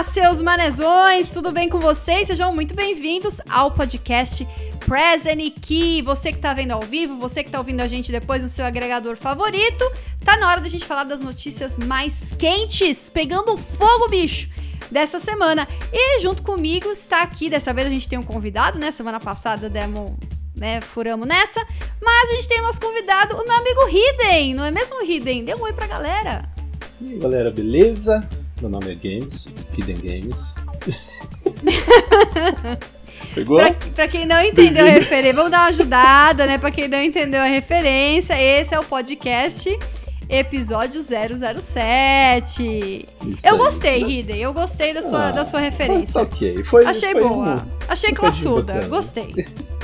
Olá, seus manezões, tudo bem com vocês? Sejam muito bem-vindos ao podcast Present Key. Você que tá vendo ao vivo, você que tá ouvindo a gente depois no seu agregador favorito, tá na hora da gente falar das notícias mais quentes, pegando fogo, bicho dessa semana. E junto comigo está aqui, dessa vez a gente tem um convidado, né? Semana passada demos, né, furamos nessa. Mas a gente tem o nosso convidado, o meu amigo Hidden, não é mesmo, Hidden? Dê um oi pra galera. E aí, galera, beleza? Meu nome é Games, Hidden Games. Pegou? Pra, pra, quem não entendeu a referência, vamos dar uma ajudada, né? Pra quem não entendeu a referência, esse é o podcast episódio 007. Isso eu gostei, Hidden. Eu gostei da sua, ah, da sua referência. Ok, foi. Achei foi boa. Um, Achei classuda. Gostei.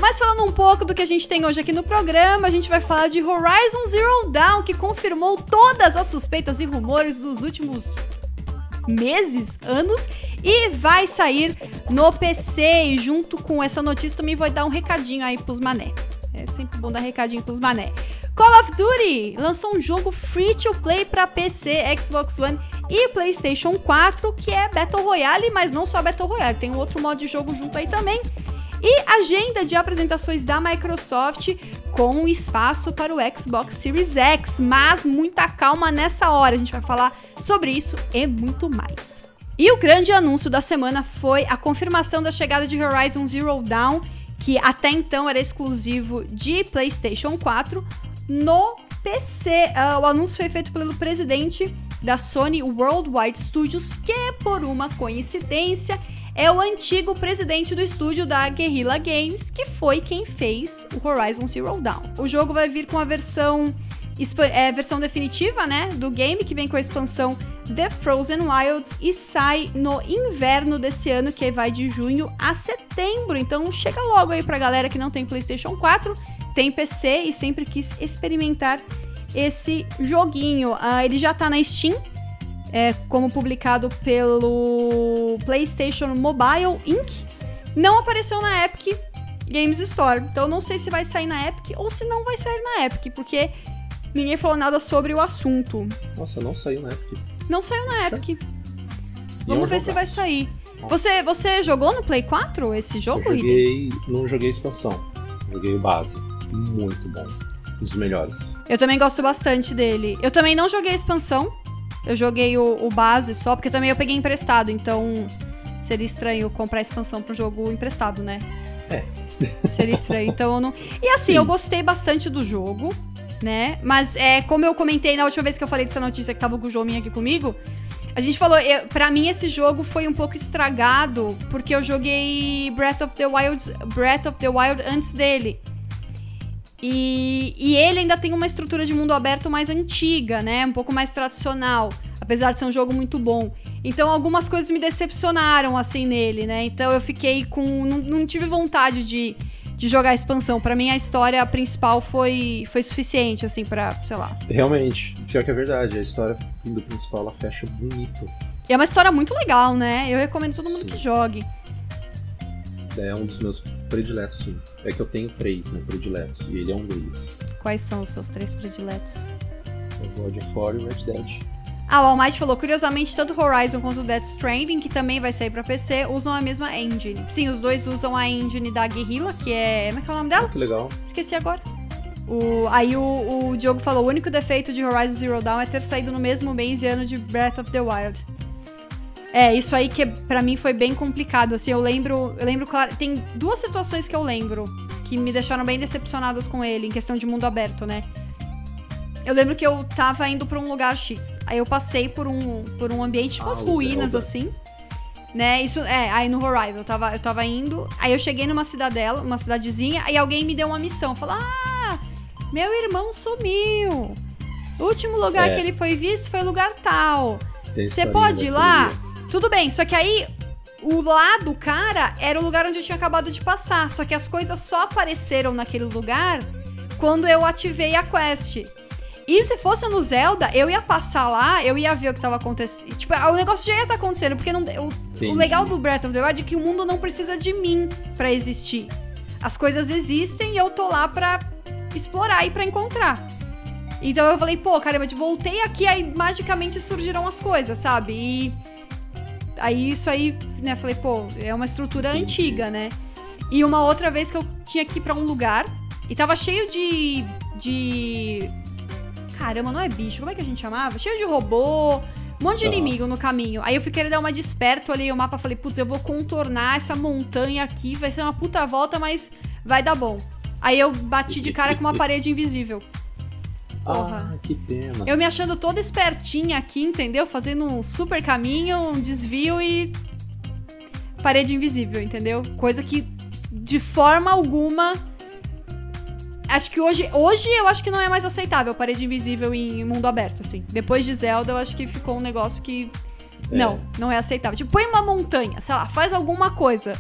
Mas falando um pouco do que a gente tem hoje aqui no programa, a gente vai falar de Horizon Zero Dawn, que confirmou todas as suspeitas e rumores dos últimos meses, anos, e vai sair no PC. E junto com essa notícia também vou dar um recadinho aí pros mané. É sempre bom dar recadinho pros mané. Call of Duty lançou um jogo free to play para PC, Xbox One e PlayStation 4, que é Battle Royale, mas não só Battle Royale, tem um outro modo de jogo junto aí também. E agenda de apresentações da Microsoft com espaço para o Xbox Series X, mas muita calma nessa hora, a gente vai falar sobre isso e muito mais. E o grande anúncio da semana foi a confirmação da chegada de Horizon Zero Dawn, que até então era exclusivo de PlayStation 4, no PC. Uh, ah, o anúncio foi feito pelo presidente da Sony Worldwide Studios, que por uma coincidência é o antigo presidente do estúdio da Guerrilla Games, que foi quem fez o Horizon Zero Dawn. O jogo vai vir com a versão é, versão definitiva, né, do game que vem com a expansão The Frozen Wilds e sai no inverno desse ano, que vai de junho a setembro. Então chega logo aí pra galera que não tem PlayStation 4 tem PC e sempre quis experimentar esse joguinho. Uh, ele já tá na Steam, é, como publicado pelo PlayStation Mobile Inc. Não apareceu na Epic Games Store. Então não sei se vai sair na Epic ou se não vai sair na Epic, porque ninguém falou nada sobre o assunto. Nossa, não saiu na Epic. Não saiu na Epic. Vamos ver se vai sair. Você, você jogou no Play 4 esse jogo, Eu joguei, Não joguei expansão. Joguei o base muito bom. Dos melhores. Eu também gosto bastante dele. Eu também não joguei a expansão. Eu joguei o, o base só, porque também eu peguei emprestado, então seria estranho comprar a expansão pro jogo emprestado, né? É. Seria estranho. Então eu não. E assim, Sim. eu gostei bastante do jogo, né? Mas é, como eu comentei na última vez que eu falei dessa notícia que tava o Gujominho aqui comigo, a gente falou, eu, pra mim esse jogo foi um pouco estragado, porque eu joguei Breath of the Wild, Breath of the Wild antes dele. E, e ele ainda tem uma estrutura de mundo aberto mais antiga, né? Um pouco mais tradicional, apesar de ser um jogo muito bom. Então algumas coisas me decepcionaram assim nele, né? Então eu fiquei com. Não, não tive vontade de, de jogar a expansão. Para mim a história principal foi, foi suficiente, assim, para sei lá. Realmente, pior que é verdade, a história do principal ela fecha bonito. E é uma história muito legal, né? Eu recomendo todo mundo Sim. que jogue. É um dos meus prediletos, sim. É que eu tenho três, né, prediletos, e ele é um deles. Quais são os seus três prediletos? O God of War e o Red Dead. Ah, o Almighty falou, curiosamente, tanto Horizon quanto Death Stranding, que também vai sair pra PC, usam a mesma engine. Sim, os dois usam a engine da Guerrilla, que é... Como é que é o nome dela? Que legal. Esqueci agora. O, aí o, o Diogo falou, o único defeito de Horizon Zero Dawn é ter saído no mesmo mês e ano de Breath of the Wild. É, isso aí que para mim foi bem complicado, assim, eu lembro, eu lembro claro, tem duas situações que eu lembro que me deixaram bem decepcionadas com ele em questão de mundo aberto, né? Eu lembro que eu tava indo para um lugar X. Aí eu passei por um por um ambiente tipo ah, as ruínas Zelda. assim, né? Isso é, aí no Horizon eu tava eu tava indo, aí eu cheguei numa cidadela, uma cidadezinha, aí alguém me deu uma missão, falou: "Ah, meu irmão sumiu. O último lugar é. que ele foi visto foi lugar tal. Você pode ir lá?" Tudo bem, só que aí o lá do cara era o lugar onde eu tinha acabado de passar. Só que as coisas só apareceram naquele lugar quando eu ativei a quest. E se fosse no Zelda, eu ia passar lá, eu ia ver o que tava acontecendo. Tipo, o negócio já ia estar tá acontecendo, porque não, o, o, legal do Breath of the Wild é que o mundo não precisa de mim para existir. As coisas existem e eu tô lá pra explorar e pra encontrar. Então eu falei, pô, caramba, voltei aqui, aí magicamente surgiram as coisas, sabe? E Aí isso aí, né, falei, pô, é uma estrutura antiga, né? E uma outra vez que eu tinha que ir pra um lugar e tava cheio de. de. Caramba, não é bicho, como é que a gente chamava? Cheio de robô, um monte de inimigo no caminho. Aí eu fui querer dar uma desperto, olhei o mapa falei, putz, eu vou contornar essa montanha aqui, vai ser uma puta volta, mas vai dar bom. Aí eu bati de cara com uma parede invisível. Porra. Ah, que pena. Eu me achando toda espertinha aqui, entendeu? Fazendo um super caminho, um desvio e. Parede invisível, entendeu? Coisa que de forma alguma. Acho que hoje. Hoje eu acho que não é mais aceitável parede invisível em mundo aberto, assim. Depois de Zelda, eu acho que ficou um negócio que. É. Não, não é aceitável. Tipo, põe uma montanha, sei lá, faz alguma coisa.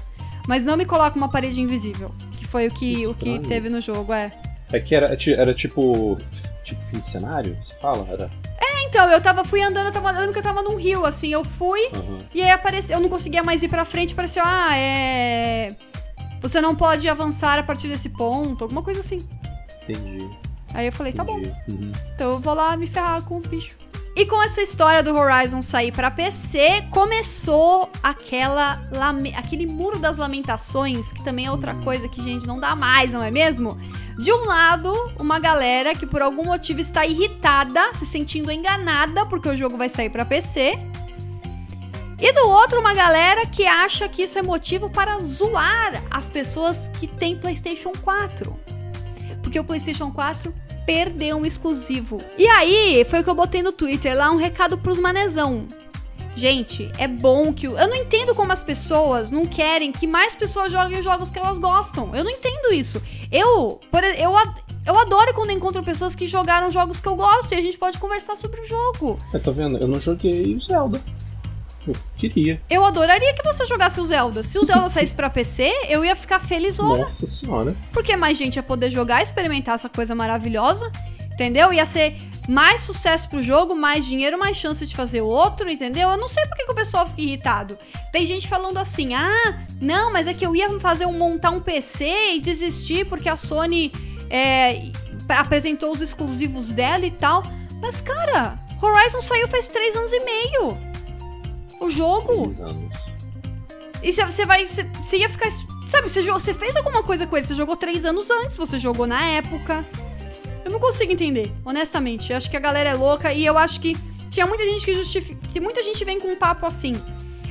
Mas não me coloca uma parede invisível. Que foi o que, o que teve no jogo, é. É que era, era tipo. Tipo fim de cenário? Você fala? Era. Então, eu tava, fui andando, eu tava andando que eu tava num rio, assim, eu fui. Aham. E aí apareceu, eu não conseguia mais ir pra frente, apareceu, ah, é. Você não pode avançar a partir desse ponto, alguma coisa assim. Entendi. Aí eu falei, tá bom. Uhum. então eu vou lá me ferrar com os bichos. E com essa história do Horizon sair pra PC, começou aquela lame- aquele muro das lamentações, que também é outra coisa que, gente, não dá mais, não é mesmo? De um lado, uma galera que por algum motivo está irritada, se sentindo enganada porque o jogo vai sair pra PC. E do outro, uma galera que acha que isso é motivo para zoar as pessoas que têm PlayStation 4. Porque o PlayStation 4 perdeu um exclusivo. E aí, foi o que eu botei no Twitter lá, um recado pros manezão. Gente, é bom que. o- Eu não entendo como as pessoas não querem que mais pessoas joguem os jogos que elas gostam. Eu não entendo isso. Eu, por, eu, ad- eu adoro quando encontro pessoas que jogaram jogos que eu gosto e a gente pode conversar sobre o jogo. É, tá vendo? Eu não joguei o Zelda. Eu queria. Eu adoraria que você jogasse o Zelda. Se o Zelda saísse pra PC, eu ia ficar felizona. Nossa senhora. Porque mais gente ia poder jogar, experimentar essa coisa maravilhosa, entendeu? Ia ser mais sucesso pro jogo, mais dinheiro, mais chance de fazer outro, entendeu? Eu não sei por que, que o pessoal fica irritado. Tem gente falando assim: ah, não, mas é que eu ia fazer um montar um PC e desistir porque a Sony é, apresentou os exclusivos dela e tal. Mas, cara, Horizon saiu faz três anos e meio. O jogo. Três anos. E você vai. Você ia ficar. Sabe, você fez alguma coisa com ele. Você jogou três anos antes, você jogou na época. Eu não consigo entender, honestamente. Eu acho que a galera é louca e eu acho que tinha muita gente que justifica. Muita gente vem com um papo assim.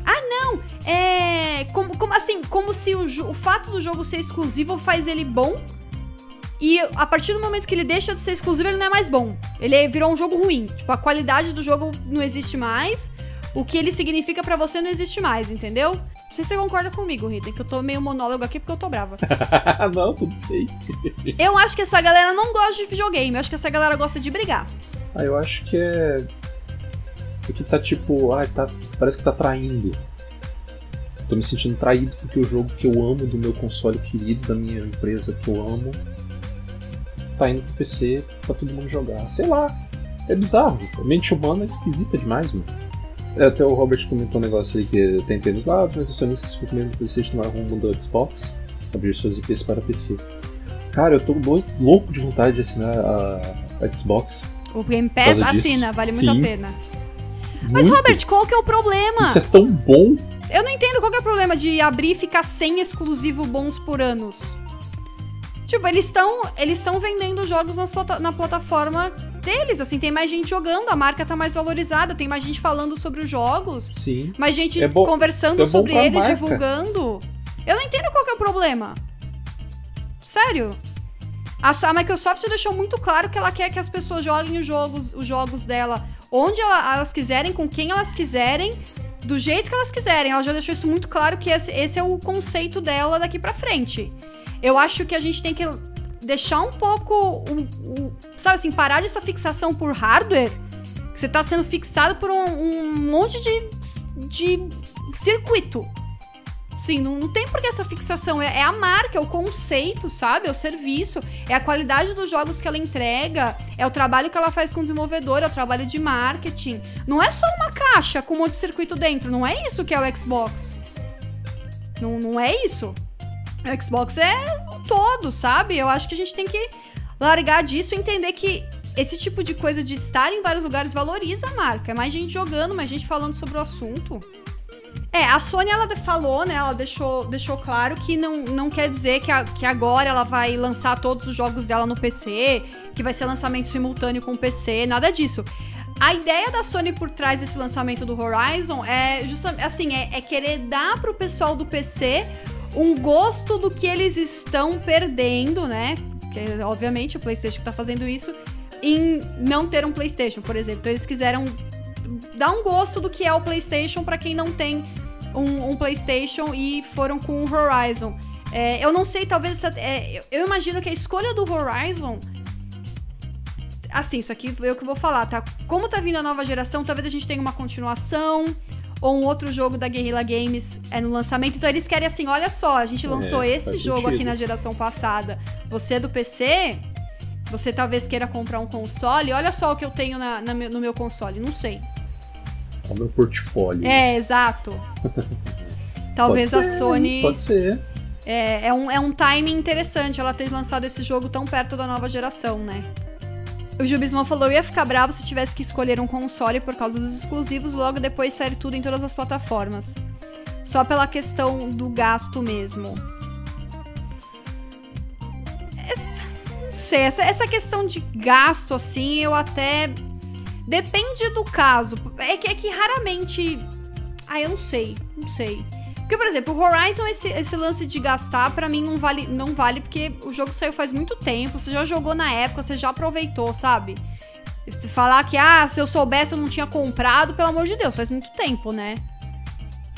Ah, não! É. Como, como assim? Como se o, o fato do jogo ser exclusivo faz ele bom. E a partir do momento que ele deixa de ser exclusivo, ele não é mais bom. Ele virou um jogo ruim. Tipo, a qualidade do jogo não existe mais. O que ele significa pra você não existe mais, entendeu? Não sei se você concorda comigo, Rita, que eu tô meio monólogo aqui porque eu tô brava. não, tudo bem. Eu acho que essa galera não gosta de videogame, eu acho que essa galera gosta de brigar. Ah, eu acho que é. Porque tá tipo. Ai, tá. Parece que tá traindo. Tô me sentindo traído porque o jogo que eu amo, do meu console querido, da minha empresa que eu amo, tá indo pro PC pra todo mundo jogar. Sei lá. É bizarro. A mente humana é esquisita demais, mano. É, até o Robert comentou um negócio aí que tem pelos lados, mas os acionistas ficam meio no PlayStation vai rumo do Xbox, abrir suas IPs para PC. Cara, eu tô lou- louco de vontade de assinar a, Xbox. O Game Pass assina, vale muito sim. a pena. Mas, Muito. Robert, qual que é o problema? Isso é tão bom. Eu não entendo qual que é o problema de abrir e ficar sem exclusivo bons por anos. Tipo, eles estão eles estão vendendo jogos nas na plataforma deles, assim, tem mais gente jogando, a marca tá mais valorizada, tem mais gente falando sobre os jogos, Sim. mais gente É bom- conversando é sobre eles, marca. divulgando. Eu não entendo qual que é o problema. Sério. A, a Microsoft deixou muito claro que ela quer que as pessoas joguem os jogos, os jogos dela onde ela- elas quiserem, com quem elas quiserem, do jeito que elas quiserem. Ela já deixou isso muito claro que esse, esse é o conceito dela daqui pra frente. Eu acho que a gente tem que deixar um pouco, sabe assim, parar dessa fixação por hardware, que você tá sendo fixado por um, um monte de, de circuito. Sim, não, não tem por que essa fixação. É, é a marca, é o conceito, sabe? É o serviço, é a qualidade dos jogos que ela entrega, é o trabalho que ela faz com o desenvolvedor, é o trabalho de marketing. Não é só uma caixa com um monte de circuito dentro, não é isso que é o Xbox. Não, não é isso. Xbox é um todo, sabe? Eu acho que a gente tem que largar disso e entender que esse tipo de coisa de estar em vários lugares valoriza a marca. É mais gente jogando, mais gente falando sobre o assunto. É, a Sony, ela falou, né? Ela deixou, deixou claro que não, não quer dizer que, a, que agora ela vai lançar todos os jogos dela no PC, que vai ser lançamento simultâneo com o PC, nada disso. A ideia da Sony por trás desse lançamento do Horizon é justamente assim, é, é querer dar pro pessoal do PC um gosto do que eles estão perdendo, né? Porque, obviamente, o PlayStation que tá fazendo isso, em não ter um PlayStation, por exemplo. Então, eles quiseram dar um gosto do que é o PlayStation para quem não tem um, um, PlayStation e foram com o Horizon. É, eu não sei, talvez. Essa, é, eu imagino que a escolha do Horizon. Assim, isso aqui o que eu vou falar, tá? Como tá vindo a nova geração, talvez a gente tenha uma continuação ou um outro jogo da Guerrilla Games é no lançamento. Então eles querem assim, olha só, a gente lançou é, esse jogo sentido. aqui na geração passada. Você é do PC, você talvez queira comprar um console. Olha só o que eu tenho na, na no meu console. Não sei. É o meu portfólio. É, exato. talvez pode a ser, Sony. Pode ser. É, é, um, é um timing interessante ela ter lançado esse jogo tão perto da nova geração, né? O Jubismo falou: ia ficar bravo se tivesse que escolher um console por causa dos exclusivos, logo depois sair tudo em todas as plataformas. Só pela questão do gasto mesmo. Não sei, essa, essa questão de gasto, assim, eu até. Depende do caso. É que, é que raramente. Ah, eu não sei. Não sei. Porque, por exemplo, o Horizon, esse, esse lance de gastar, para mim não vale, não vale, porque o jogo saiu faz muito tempo, você já jogou na época, você já aproveitou, sabe? Se falar que, ah, se eu soubesse eu não tinha comprado, pelo amor de Deus, faz muito tempo, né?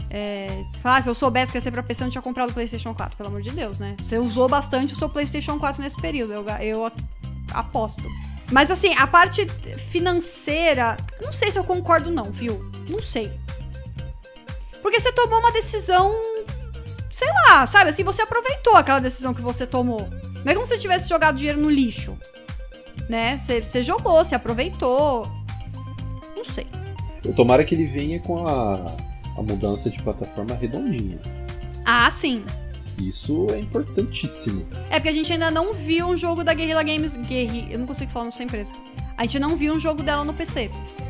É, se falar, se eu soubesse que ia ser pra PC, eu não tinha comprado o PlayStation 4, pelo amor de Deus, né? Você usou bastante o seu PlayStation 4 nesse período, eu, eu aposto. Mas assim, a parte financeira, não sei se eu concordo, não, viu? Não sei. Porque você tomou uma decisão. Sei lá, sabe? Assim, você aproveitou aquela decisão que você tomou. Não é como se você tivesse jogado dinheiro no lixo. Né? Você, você jogou, você aproveitou. Não sei. Eu tomara que ele venha com a, a mudança de plataforma redondinha. Ah, sim. Isso é importantíssimo. É porque a gente ainda não viu um jogo da Guerrilla Games. Guerri... Eu não consigo falar nessa empresa. A gente não viu um jogo dela no PC.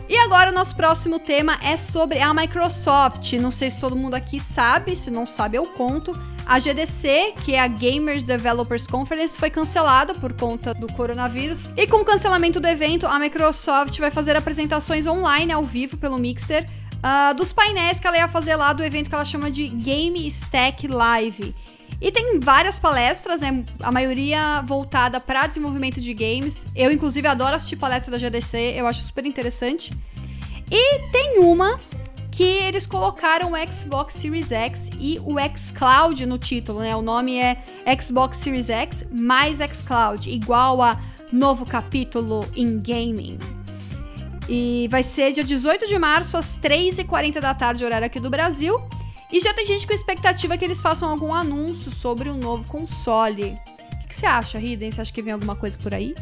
E agora o nosso próximo tema é sobre a Microsoft. Não sei se todo mundo aqui sabe, se não sabe eu conto. A GDC, que é a Gamers Developers Conference, foi cancelada por conta do coronavírus. E com o cancelamento do evento, a Microsoft vai fazer apresentações online ao vivo pelo Mixer uh, dos painéis que ela ia fazer lá do evento que ela chama de Game Stack Live. E tem várias palestras, né? A maioria voltada para desenvolvimento de games. Eu, inclusive, adoro assistir palestra da GDC, eu acho super interessante. E tem uma que eles colocaram o Xbox Series X e o xCloud no título, né? O nome é Xbox Series X mais xCloud, igual a novo capítulo em gaming. E vai ser dia 18 de março, às 3h40 da tarde, horário aqui do Brasil. E já tem gente com expectativa que eles façam algum anúncio sobre o um novo console. O que, você acha, Riden? Você acha que vem alguma coisa por aí?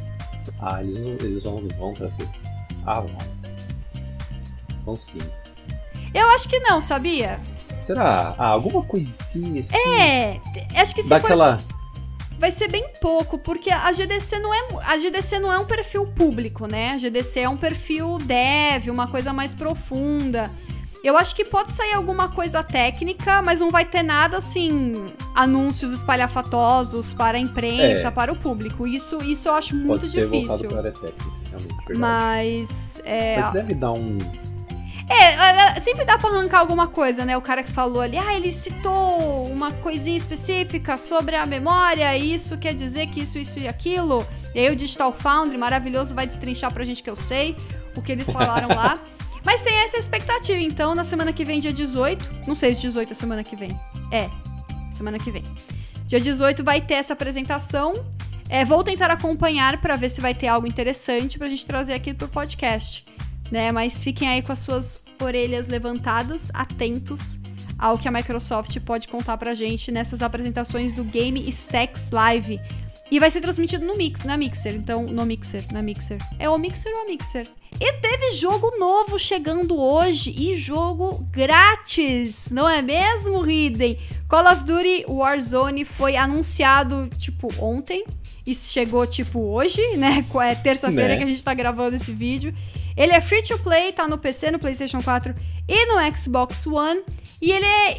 Ah, eles, eles vão, vão trazer. Ah, vão. Vão sim. Eu acho que não, sabia? Será? Ah, alguma coisinha assim? É, acho que se Daquela... for... Vai ser bem pouco, porque a GDC não é a GDC não é um perfil público, né? A GDC é um perfil dev, uma coisa mais profunda. Eu acho que pode sair alguma coisa técnica, mas não vai ter nada assim, anúncios espalhafatosos para a imprensa, é. para o público. Isso, isso eu acho muito pode ser difícil. Para a técnica, realmente, mas. É... Mas deve dar um. É, é, é, sempre dá pra arrancar alguma coisa, né? O cara que falou ali, ah, ele citou uma coisinha específica sobre a memória, isso quer dizer que isso, isso e aquilo. E aí o Digital Foundry, maravilhoso, vai destrinchar pra gente que eu sei o que eles falaram lá. Mas tem essa expectativa, então, na semana que vem, dia 18. Não sei se 18 é semana que vem. É, semana que vem. Dia 18 vai ter essa apresentação. É, vou tentar acompanhar para ver se vai ter algo interessante pra gente trazer aqui pro podcast. Né? Mas fiquem aí com as suas orelhas levantadas, atentos ao que a Microsoft pode contar pra gente nessas apresentações do Game Stacks Live. E vai ser transmitido no mix, na Mixer. Então, no Mixer, na Mixer. É o Mixer ou a Mixer? E teve jogo novo chegando hoje e jogo grátis, não é mesmo, Riden? Call of Duty Warzone foi anunciado, tipo, ontem. E chegou, tipo, hoje, né? É terça-feira né? que a gente tá gravando esse vídeo. Ele é free to play, tá no PC, no PlayStation 4 e no Xbox One. E ele é,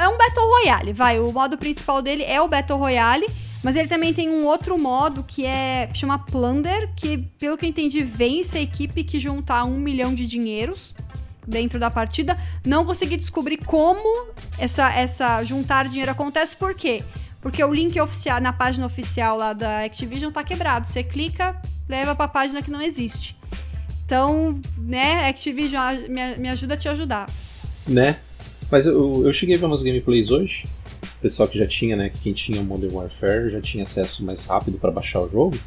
é um Battle Royale, vai. O modo principal dele é o Battle Royale. Mas ele também tem um outro modo que é chama Plunder, que, pelo que eu entendi, vence a equipe que juntar um milhão de dinheiros dentro da partida. Não consegui descobrir como essa, essa juntar dinheiro acontece, por quê? Porque o link oficial, na página oficial lá da Activision tá quebrado. Você clica, leva pra página que não existe. Então, né, Activision me, me ajuda a te ajudar. Né? Mas eu, eu cheguei a ver umas gameplays hoje. O pessoal que já tinha, né? Quem tinha o Modern Warfare já tinha acesso mais rápido para baixar o jogo.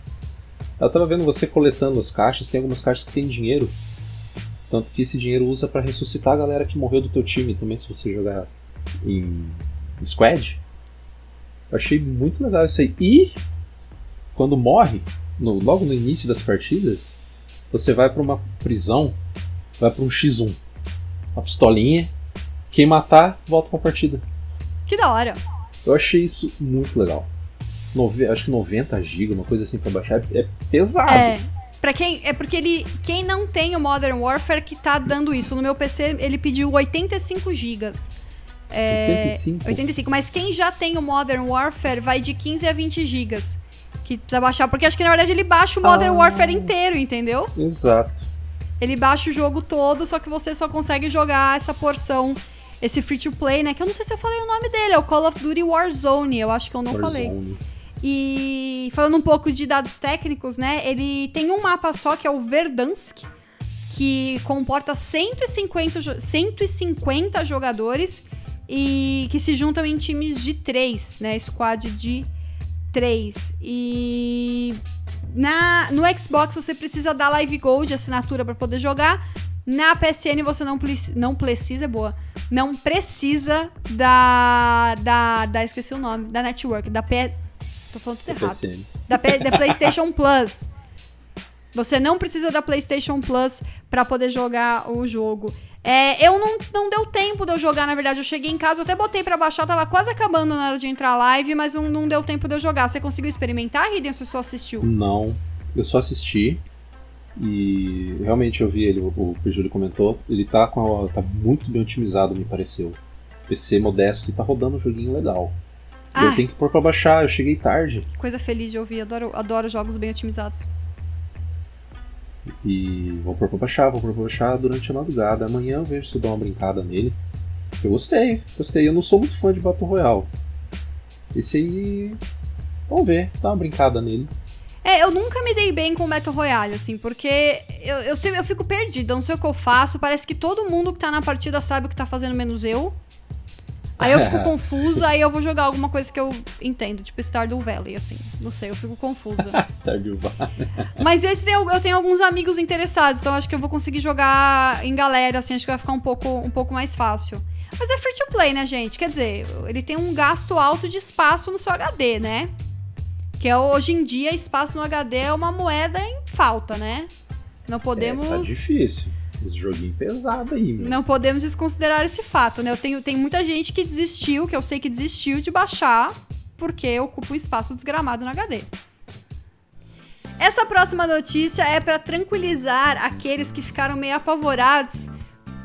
Eu tava vendo você coletando as caixas, tem algumas caixas que tem dinheiro. Tanto que esse dinheiro usa para ressuscitar a galera que morreu do teu time também, se você jogar em squad. Eu achei muito legal isso aí. E quando morre, no, logo no início das partidas, você vai para uma prisão, vai para um X1. Uma pistolinha, quem matar, volta pra partida. Que da hora. Eu achei isso muito legal. Nove, acho que 90 GB, uma coisa assim pra baixar, é pesado. É. Pra quem. É porque ele. Quem não tem o Modern Warfare que tá dando isso. No meu PC ele pediu 85 GB. É, 85. 85. Mas quem já tem o Modern Warfare vai de 15 a 20 GB. Que precisa baixar. Porque acho que na verdade ele baixa o Modern ah, Warfare inteiro, entendeu? Exato. Ele baixa o jogo todo, só que você só consegue jogar essa porção esse free to play, né? Que eu não sei se eu falei o nome dele, é o Call of Duty Warzone, eu acho que eu não Warzone. falei. E falando um pouco de dados técnicos, né? Ele tem um mapa só que é o Verdansk, que comporta 150, 150 jogadores e que se juntam em times de três, né? Squad de três. E na, no Xbox você precisa dar Live Gold, assinatura para poder jogar. Na PSN você não, não precisa, é boa. Não precisa da, da. da. Esqueci o nome. Da Network. Da P. Tô falando tudo errado. Da, P, da PlayStation Plus. Você não precisa da PlayStation Plus para poder jogar o jogo. É, eu não, não deu tempo de eu jogar, na verdade. Eu cheguei em casa, eu até botei para baixar, tava quase acabando na hora de entrar live, mas não, não deu tempo de eu jogar. Você conseguiu experimentar, Hidden, ou você só assistiu? Não, eu só assisti. E realmente eu vi ele, o, que o Júlio comentou, ele tá, com a, tá muito bem otimizado, me pareceu. PC modesto e tá rodando um joguinho legal. Ah. Eu tenho que pôr pra baixar, eu cheguei tarde. Coisa feliz de ouvir, adoro, adoro jogos bem otimizados. E vou pôr pra baixar, vou pôr pra baixar durante a madrugada. Amanhã eu vejo se eu dou uma brincada nele. Eu gostei, gostei. Eu não sou muito fã de Battle Royale. Esse aí. Vamos ver, dá uma brincada nele. É, eu nunca me dei bem com o Battle Royale, assim, porque eu, eu, sempre, eu fico perdida, não sei o que eu faço. Parece que todo mundo que tá na partida sabe o que tá fazendo, menos eu. Aí eu fico confusa, aí eu vou jogar alguma coisa que eu entendo, tipo Stardew Valley, assim. Não sei, eu fico confusa. Stardew Valley. Mas esse eu, eu tenho alguns amigos interessados, então acho que eu vou conseguir jogar em galera, assim, acho que vai ficar um pouco, um pouco mais fácil. Mas é free to play, né, gente? Quer dizer, ele tem um gasto alto de espaço no seu HD, né? Que é, hoje em dia, espaço no HD é uma moeda em falta, né? Não podemos. É, tá difícil. Esse joguinho pesado aí, meu. Não podemos desconsiderar esse fato, né? Eu tenho, tem muita gente que desistiu, que eu sei que desistiu de baixar, porque ocupa um espaço desgramado no HD. Essa próxima notícia é para tranquilizar aqueles que ficaram meio apavorados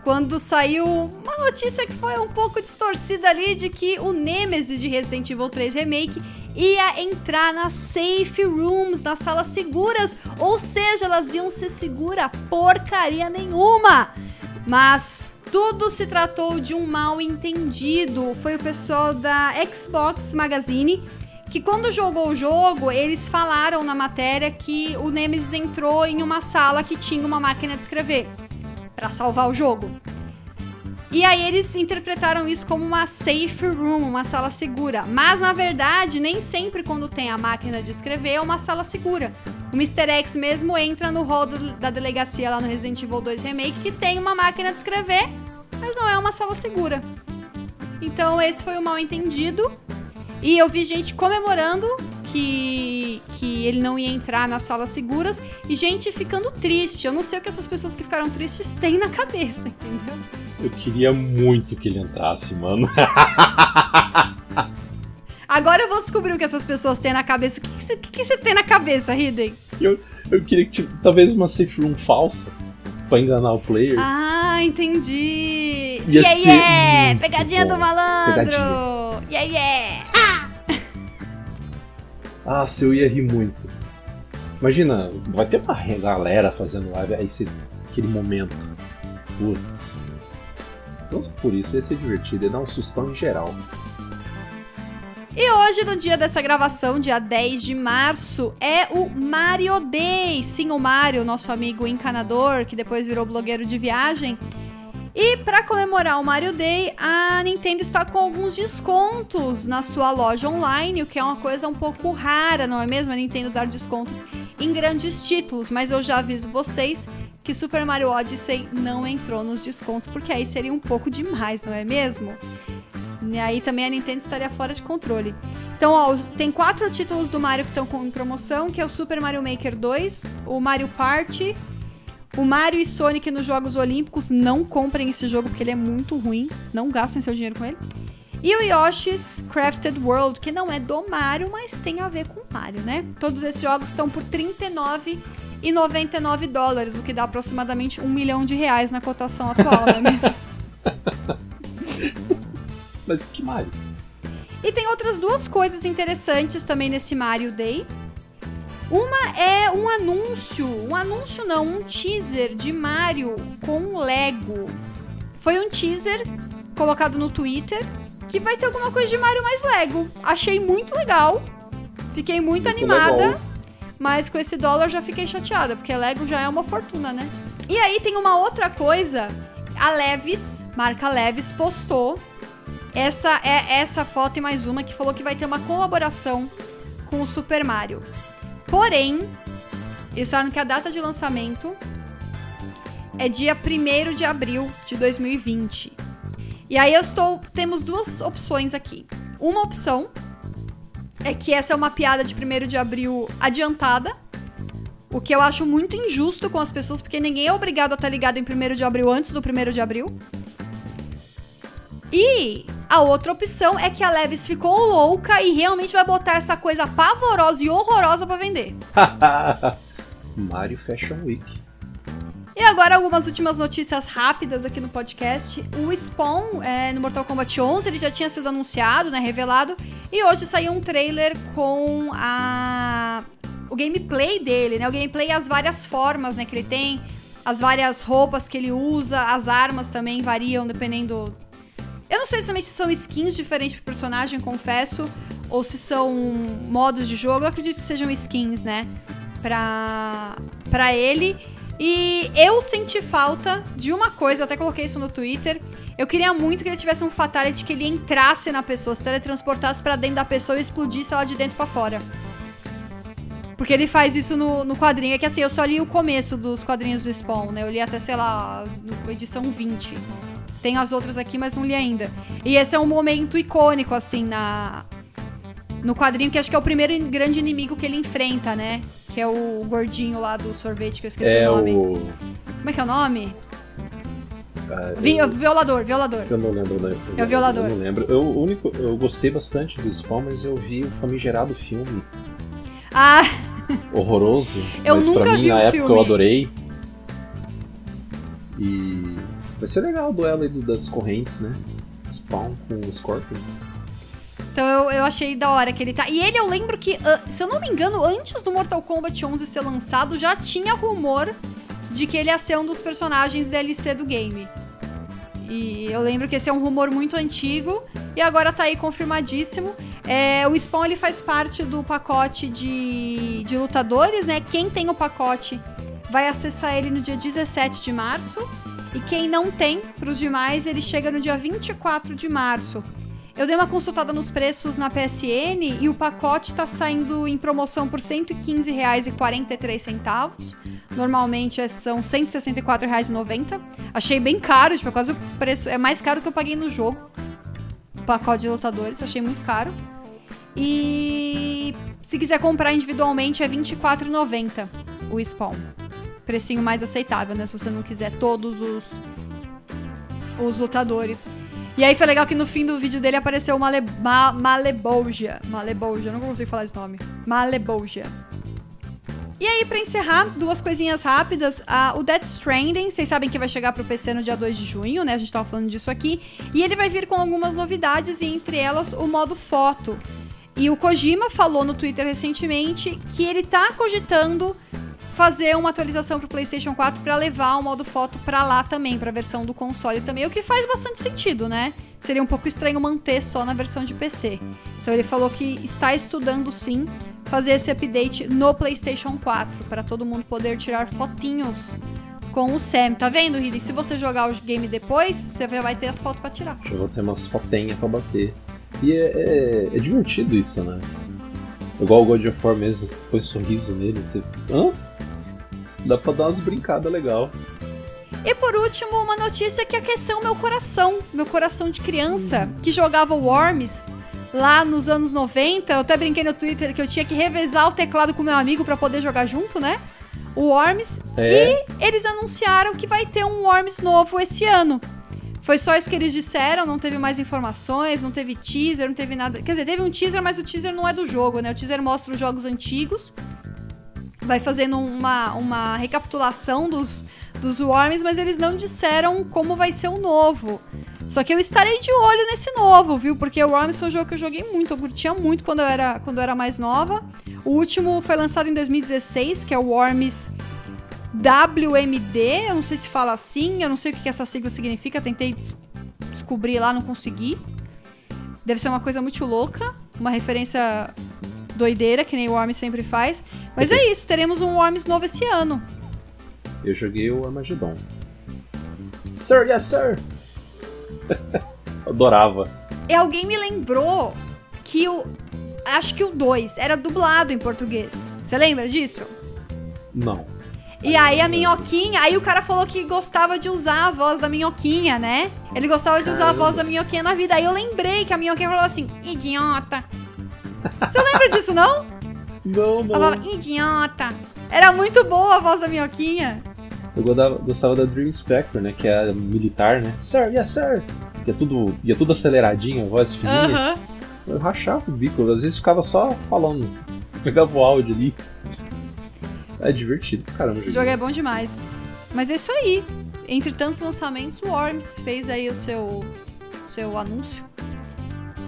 quando saiu uma notícia que foi um pouco distorcida ali de que o Nemesis de Resident Evil 3 Remake ia entrar nas safe rooms, nas salas seguras, ou seja, elas iam ser segura porcaria nenhuma. Mas tudo se tratou de um mal entendido. Foi o pessoal da Xbox Magazine que quando jogou o jogo, eles falaram na matéria que o Nemesis entrou em uma sala que tinha uma máquina de escrever para salvar o jogo. E aí eles interpretaram isso como uma safe room, uma sala segura. Mas na verdade, nem sempre quando tem a máquina de escrever é uma sala segura. O Mr. X mesmo entra no hall da delegacia lá no Resident Evil 2 Remake que tem uma máquina de escrever, mas não é uma sala segura. Então esse foi o mal entendido. E eu vi gente comemorando que, que ele não ia entrar nas salas seguras e gente ficando triste. Eu não sei o que essas pessoas que ficaram tristes têm na cabeça, entendeu? Eu queria muito que ele entrasse, mano. Agora eu vou descobrir o que essas pessoas têm na cabeça. O que, você, tem na cabeça, Hidden? Eu, eu queria que, tipo, talvez uma safe room falsa. pra enganar o player. Ah, entendi. Ia yeah, yeah! Pegadinha bom. do malandro! Pegadinha. Yeah, yeah! Ah, se eu ia rir muito. Imagina, vai ter uma galera fazendo live, aí você, aquele momento. Putz. Nossa, por isso ia ser divertido, ia dar um sustão em geral. E hoje, no dia dessa gravação, dia 10 de março, é o Mario Day. Sim, o Mario, nosso amigo encanador, que depois virou blogueiro de viagem. E para comemorar o Mario Day, a Nintendo está com alguns descontos na sua loja online, o que é uma coisa um pouco rara, não é mesmo? A Nintendo dar descontos em grandes títulos, mas eu já aviso vocês que Super Mario Odyssey não entrou nos descontos, porque aí seria um pouco demais, não é mesmo? E aí também a Nintendo estaria fora de controle. Então, ó, tem quatro títulos do Mario que estão em promoção, que é o Super Mario Maker 2, o Mario Party, o Mario e Sonic nos Jogos Olímpicos. Não comprem esse jogo porque ele é muito ruim. Não gastem seu dinheiro com ele. E o Yoshi's Crafted World, que não é do Mario, mas tem a ver com Mario, né? Todos esses jogos estão por R$ 39,99 dólares, o que dá aproximadamente um milhão de reais na cotação atual, não é mesmo? Mas que Mario? E tem outras duas coisas interessantes também nesse Mario Day. Uma é um anúncio, um anúncio não, um teaser de Mario com Lego. Foi um teaser colocado no Twitter que vai ter alguma coisa de Mario mais Lego. Achei muito legal. Fiquei muito, Muito animada. legal. Mas com esse dólar já fiquei chateada, porque Lego já é uma fortuna, né? E aí tem uma outra coisa. A Levis, marca Levis, postou essa é essa foto e mais uma que falou que vai ter uma colaboração com o Super Mario. Porém, eles falaram que a data de lançamento é dia 1 de abril de 2020. E aí eu estou. Temos duas opções aqui. Uma opção é que essa é uma piada de 1 de abril adiantada. O que eu acho muito injusto com as pessoas, porque ninguém é obrigado a estar ligado em 1 de abril antes do 1 de abril. E a outra opção é que a Levis ficou louca e realmente vai botar essa coisa pavorosa e horrorosa pra vender. Mario Fashion Week. E agora algumas últimas notícias rápidas aqui no podcast. O Spawn é, no Mortal Kombat 11 ele já tinha sido anunciado, né, revelado, e hoje saiu um trailer com a o gameplay dele, né? O gameplay e as várias formas, né, que ele tem, as várias roupas que ele usa, as armas também variam dependendo Eu não sei exatamente se são skins diferentes pro personagem, confesso, ou se são modos de jogo. Eu acredito que sejam skins, né? Pra, pra ele. E eu senti falta de uma coisa, eu até coloquei isso no Twitter. Eu queria muito que ele tivesse um fatality que ele entrasse na pessoa, se teletransportasse pra dentro da pessoa e explodisse ela de dentro pra fora. Porque ele faz isso no, no quadrinho. É que assim, eu só li o começo dos quadrinhos do Spawn, né? Eu li até, sei lá, edição 20. Tem as outras aqui, mas não li ainda. E esse é um momento icônico, assim, na. No quadrinho, que acho que é o primeiro grande inimigo que ele enfrenta, né? Que é o gordinho lá do sorvete, que eu esqueci É o nome. o. Como é que é o nome? ah, Vi- eu, violador, violador. eu não lembro, né? É o violador. Eu não lembro. Eu, o único, eu gostei bastante do Spawn, mas eu vi o famigerado filme Ah, horroroso. Eu mas nunca pra mim, vi na época, filme. eu adorei. E vai ser legal o duelo aí das correntes, né? Spawn com o Scorpion. Então eu, eu achei da hora que ele tá. E ele eu lembro que, ah, se eu não me engano, antes do Mortal Kombat 11 ser lançado, já tinha rumor de que ele ia ser um dos personagens DLC do game. E eu lembro que esse é um rumor muito antigo e agora tá aí confirmadíssimo. É, o Spawn ele faz parte do pacote de, de lutadores, né? Quem tem o pacote vai acessar ele no dia 17 de março. E quem não tem, pros demais, ele chega no dia 24 de março. Eu dei uma consultada nos preços na PSN e o pacote tá saindo em promoção por R$ 115,43. Normalmente é- são R$ 164,90. Achei bem caro, tipo, é quase o preço. É mais caro que eu paguei no jogo. O pacote de lutadores, achei muito caro. E se quiser comprar individualmente é R$ 24,90 o Spawn. Precinho mais aceitável, né? Se você não quiser todos os, os lutadores. E aí foi legal que no fim do vídeo dele apareceu uma Ma, Malebolgia. Malebolgia, não consigo falar esse nome. Malebolgia. E aí, pra encerrar, duas coisinhas rápidas. Uh, o Death Stranding, vocês sabem que vai chegar pro PC no dia 2 de junho, né? A gente tava falando disso aqui. E ele vai vir com algumas novidades, e entre elas o modo foto. E o Kojima falou no Twitter recentemente que ele tá cogitando fazer uma atualização pro PlayStation 4 para levar o modo foto para lá também, para a versão do console também, o que faz bastante sentido, né? Seria um pouco estranho manter só na versão de PC. Então ele falou que está estudando sim fazer esse update no PlayStation 4 para todo mundo poder tirar fotinhos com o Sam. Tá vendo, Ridley? Se você jogar o game depois, você já vai ter as fotos para tirar. Eu vou ter umas fotinhas para bater. E é, é, é, divertido isso, né? Igual o God of War mesmo, põe sorriso nele, você. Hã? Dá pra dar umas brincadas legal. E por último, uma notícia que aqueceu meu coração, meu coração de criança, que jogava Worms lá nos anos 90. Eu até brinquei no Twitter que eu tinha que revezar o teclado com meu amigo para poder jogar junto, né? O Worms. É. E eles anunciaram que vai ter um Worms novo esse ano. Foi só isso que eles disseram, não teve mais informações, não teve teaser, não teve nada. Quer dizer, teve um teaser, mas o teaser não é do jogo, né? O teaser mostra os jogos antigos. Vai fazendo uma, uma recapitulação dos, dos Worms, mas eles não disseram como vai ser o novo. Só que eu estarei de olho nesse novo, viu? Porque o Worms foi um jogo que eu joguei muito, eu curtia muito quando eu era, quando eu era mais nova. O último foi lançado em 2016, que é o Worms WMD, eu não sei se fala assim, eu não sei o que essa sigla significa, tentei descobrir lá, não consegui. Deve ser uma coisa muito louca, uma referência doideira, que nem o Worms sempre faz. Mas é isso, teremos um Worms novo esse ano. Eu joguei o Armageddon. Sir, yes, sir! Adorava. E alguém me lembrou que o. Acho que o 2 era dublado em português. Você lembra disso? Não. E aí a minhoquinha, aí o cara falou que gostava de usar a voz da minhoquinha, né? Ele gostava de usar a voz da minhoquinha na vida. Aí eu lembrei que a minhoquinha falou assim, idiota. Você lembra disso, não? Não, não. Falava, idiota. Era muito boa a voz da minhoquinha. Eu gostava, da Dream Spectre, né? Que é militar, né? Sir, yes, sir. Ia tudo, ia tudo aceleradinho, a voz fininha. Uh -huh. Eu rachava o bico, às vezes ficava só falando. Pegava o áudio ali. É divertido caramba. Esse jogo é bom demais. Mas é isso aí. Entre tantos lançamentos, o Worms fez aí o seu, seu anúncio.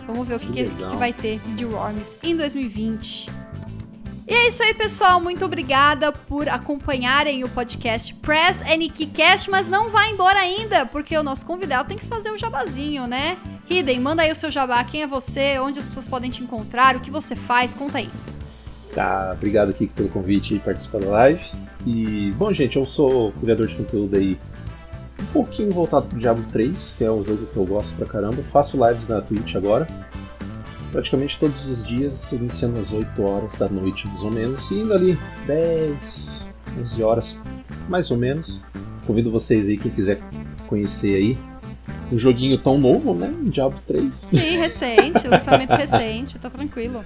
Vamos ver o que, que, que, que vai ter de Worms em 2020. E é isso aí, pessoal. Muito obrigada por acompanharem o podcast Press Cast, mas não vá embora ainda, porque o nosso convidado tem que fazer o jabazinho, né? Hidden, manda aí o seu jabá. Quem é você? Onde as pessoas podem te encontrar? O que você faz? Conta aí. Tá, obrigado aqui pelo convite e participar da live. E, bom, gente, eu sou criador de conteúdo aí um pouquinho voltado pro Diablo 3, que é um jogo que eu gosto pra caramba. Faço lives na Twitch agora, praticamente todos os dias, iniciando às 8 horas da noite, mais ou menos, e indo ali 10, 11 horas, mais ou menos. Convido vocês aí, quem quiser conhecer aí. Um joguinho tão novo, né? Diablo 3. Sim, recente, lançamento recente, tá tranquilo.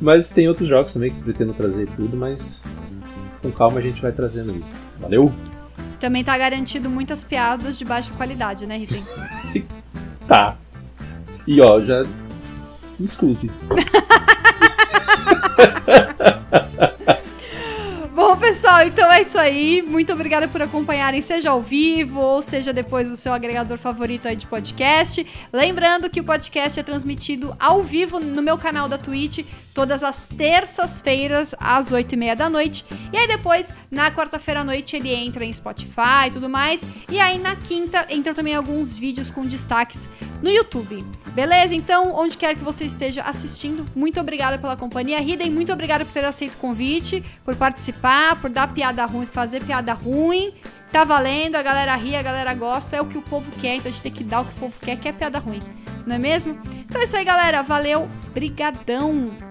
Mas tem outros jogos também que pretendo trazer tudo, mas com calma a gente vai trazendo aí. Valeu! Também tá garantido muitas piadas de baixa qualidade, né, Rita? tá. E ó, já. Excuse. Pessoal, então é isso aí. Muito obrigada por acompanharem, seja ao vivo ou seja depois do seu agregador favorito aí de podcast. Lembrando que o podcast é transmitido ao vivo no meu canal da Twitch todas as terças-feiras às oito e meia da noite. E aí depois, na quarta-feira à noite, ele entra em Spotify e tudo mais. E aí na quinta entram também alguns vídeos com destaques no YouTube. Beleza? Então, onde quer que você esteja assistindo, muito obrigada pela companhia. Hidden, muito obrigada por ter aceito o convite, por participar, por dar piada ruim, fazer piada ruim. Tá valendo, a galera ri, a galera gosta, é o que o povo quer, então a gente tem que dar o que o povo quer, que é piada ruim. Não é mesmo? Então é isso aí, galera. Valeu, brigadão!